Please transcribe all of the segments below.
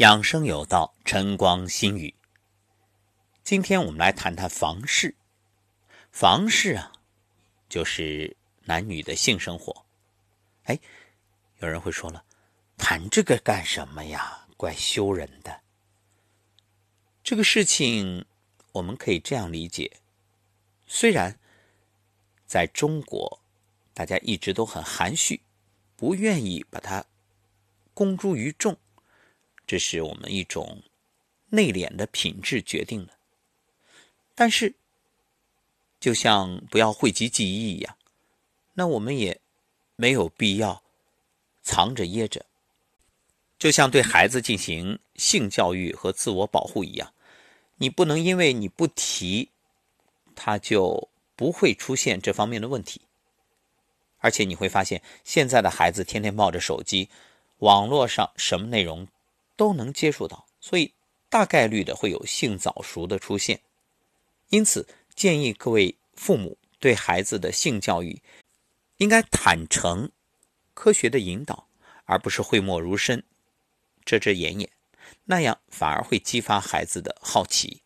养生有道，晨光心语。今天我们来谈谈房事。房事啊，就是男女的性生活。哎，有人会说了，谈这个干什么呀？怪羞人的。这个事情我们可以这样理解：虽然在中国，大家一直都很含蓄，不愿意把它公诸于众。这是我们一种内敛的品质决定的，但是，就像不要讳疾忌医一样，那我们也没有必要藏着掖着。就像对孩子进行性教育和自我保护一样，你不能因为你不提，他就不会出现这方面的问题。而且你会发现，现在的孩子天天抱着手机，网络上什么内容？都能接触到，所以大概率的会有性早熟的出现。因此，建议各位父母对孩子的性教育应该坦诚、科学的引导，而不是讳莫如深、遮遮掩掩，那样反而会激发孩子的好奇。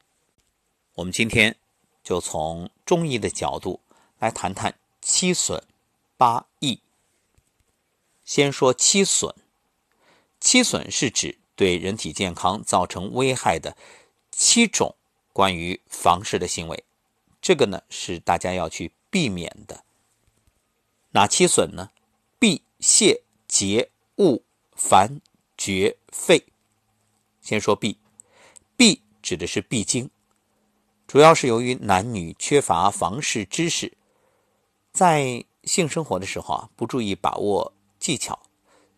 我们今天就从中医的角度来谈谈七损八益。先说七损，七损是指。对人体健康造成危害的七种关于房事的行为，这个呢是大家要去避免的。哪七损呢？避、泄、结、误、烦、绝、废。先说避，避指的是闭经，主要是由于男女缺乏房事知识，在性生活的时候啊，不注意把握技巧。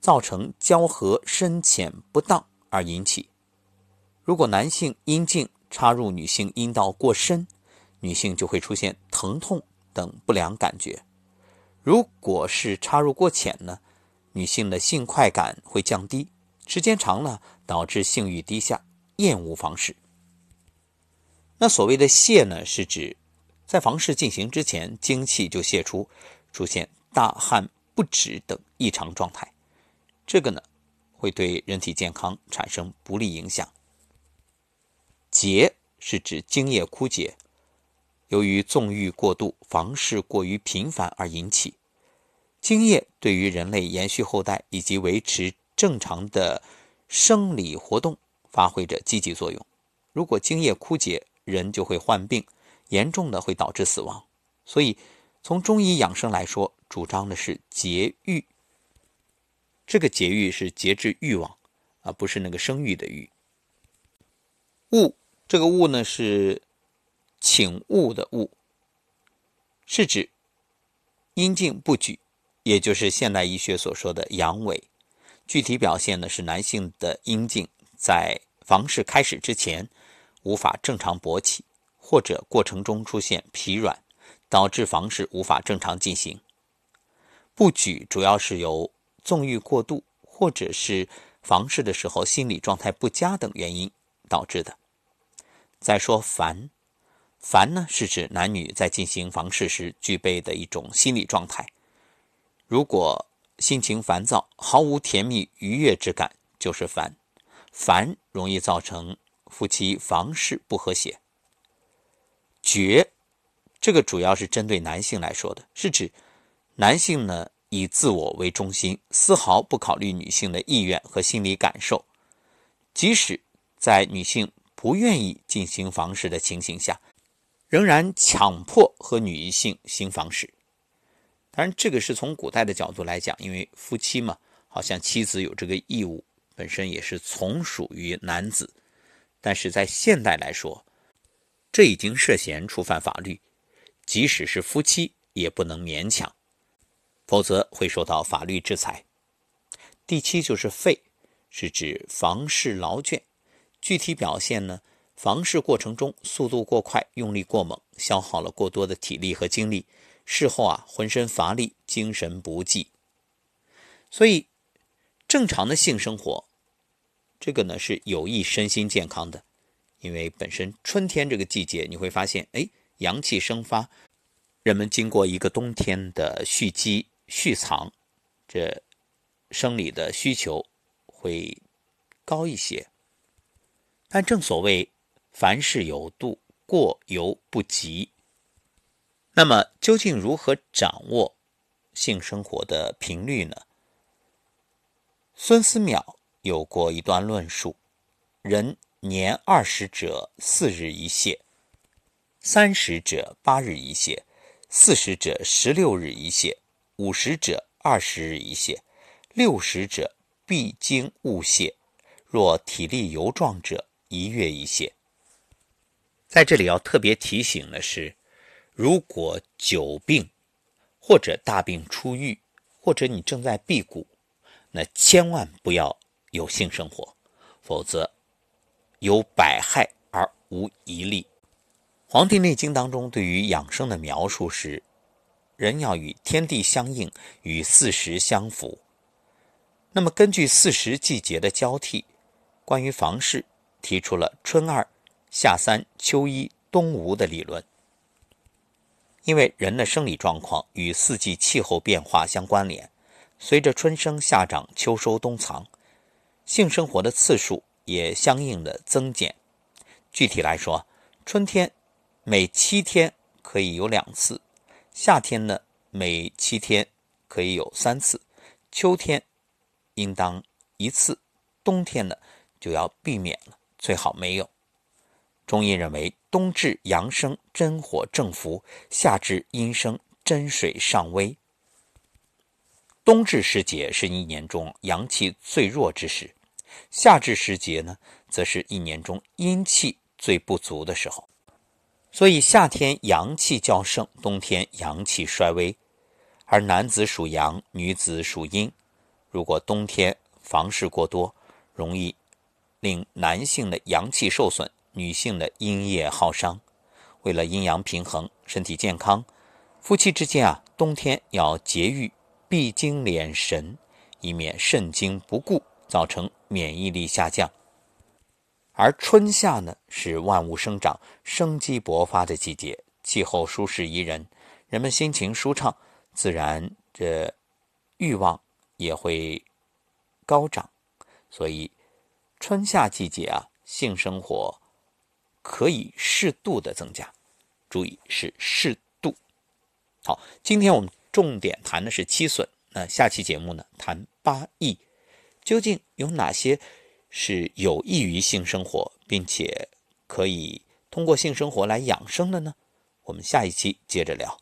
造成交合深浅不当而引起。如果男性阴茎插入女性阴道过深，女性就会出现疼痛等不良感觉；如果是插入过浅呢，女性的性快感会降低，时间长了导致性欲低下，厌恶房事。那所谓的泄呢，是指在房事进行之前，精气就泄出，出现大汗不止等异常状态。这个呢，会对人体健康产生不利影响。结是指精液枯竭，由于纵欲过度、房事过于频繁而引起。精液对于人类延续后代以及维持正常的生理活动发挥着积极作用。如果精液枯竭，人就会患病，严重的会导致死亡。所以，从中医养生来说，主张的是节欲。这个节欲是节制欲望，而不是那个生育的欲。物这个物呢是请物的物，是指阴茎不举，也就是现代医学所说的阳痿。具体表现呢是男性的阴茎在房事开始之前无法正常勃起，或者过程中出现疲软，导致房事无法正常进行。不举主要是由纵欲过度，或者是房事的时候心理状态不佳等原因导致的。再说烦，烦呢是指男女在进行房事时具备的一种心理状态。如果心情烦躁，毫无甜蜜愉悦之感，就是烦。烦容易造成夫妻房事不和谐。绝，这个主要是针对男性来说的，是指男性呢。以自我为中心，丝毫不考虑女性的意愿和心理感受。即使在女性不愿意进行房事的情形下，仍然强迫和女性行房事。当然，这个是从古代的角度来讲，因为夫妻嘛，好像妻子有这个义务，本身也是从属于男子。但是在现代来说，这已经涉嫌触犯法律，即使是夫妻也不能勉强。否则会受到法律制裁。第七就是废，是指房事劳倦，具体表现呢？房事过程中速度过快，用力过猛，消耗了过多的体力和精力，事后啊浑身乏力，精神不济。所以，正常的性生活，这个呢是有益身心健康的，因为本身春天这个季节，你会发现，哎，阳气生发，人们经过一个冬天的蓄积。蓄藏，这生理的需求会高一些，但正所谓凡事有度，过犹不及。那么，究竟如何掌握性生活的频率呢？孙思邈有过一段论述：人年二十者四日一泻，三十者八日一泻，四十者十六日一泻，五十者二十日一泻，六十者必经勿泻。若体力尤壮者，一月一泻。在这里要特别提醒的是。如果久病，或者大病初愈，或者你正在辟谷，那千万不要有性生活，否则有百害而无一利。《黄帝内经》当中对于养生的描述是：人要与天地相应，与四时相符。那么根据四时季节的交替，关于房事提出了春二、夏三、秋一、冬五的理论。因为人的生理状况与四季气候变化相关联，随着春生夏长秋收冬藏，性生活的次数也相应的增减。具体来说，春天每七天可以有两次，夏天呢每七天可以有三次，秋天应当一次，冬天呢就要避免了，最好没有。中医认为，冬至阳生，真火正伏；夏至阴生，真水上微。冬至时节是一年中阳气最弱之时，夏至时节呢，则是一年中阴气最不足的时候。所以，夏天阳气较盛，冬天阳气衰微。而男子属阳，女子属阴。如果冬天房事过多，容易令男性的阳气受损。女性的阴液耗伤，为了阴阳平衡、身体健康，夫妻之间啊，冬天要节欲，闭经敛神，以免肾精不固，造成免疫力下降。而春夏呢，是万物生长、生机勃发的季节，气候舒适宜人，人们心情舒畅，自然这欲望也会高涨。所以，春夏季节啊，性生活。可以适度的增加，注意是适度。好，今天我们重点谈的是七损，那下期节目呢谈八益，究竟有哪些是有益于性生活，并且可以通过性生活来养生的呢？我们下一期接着聊。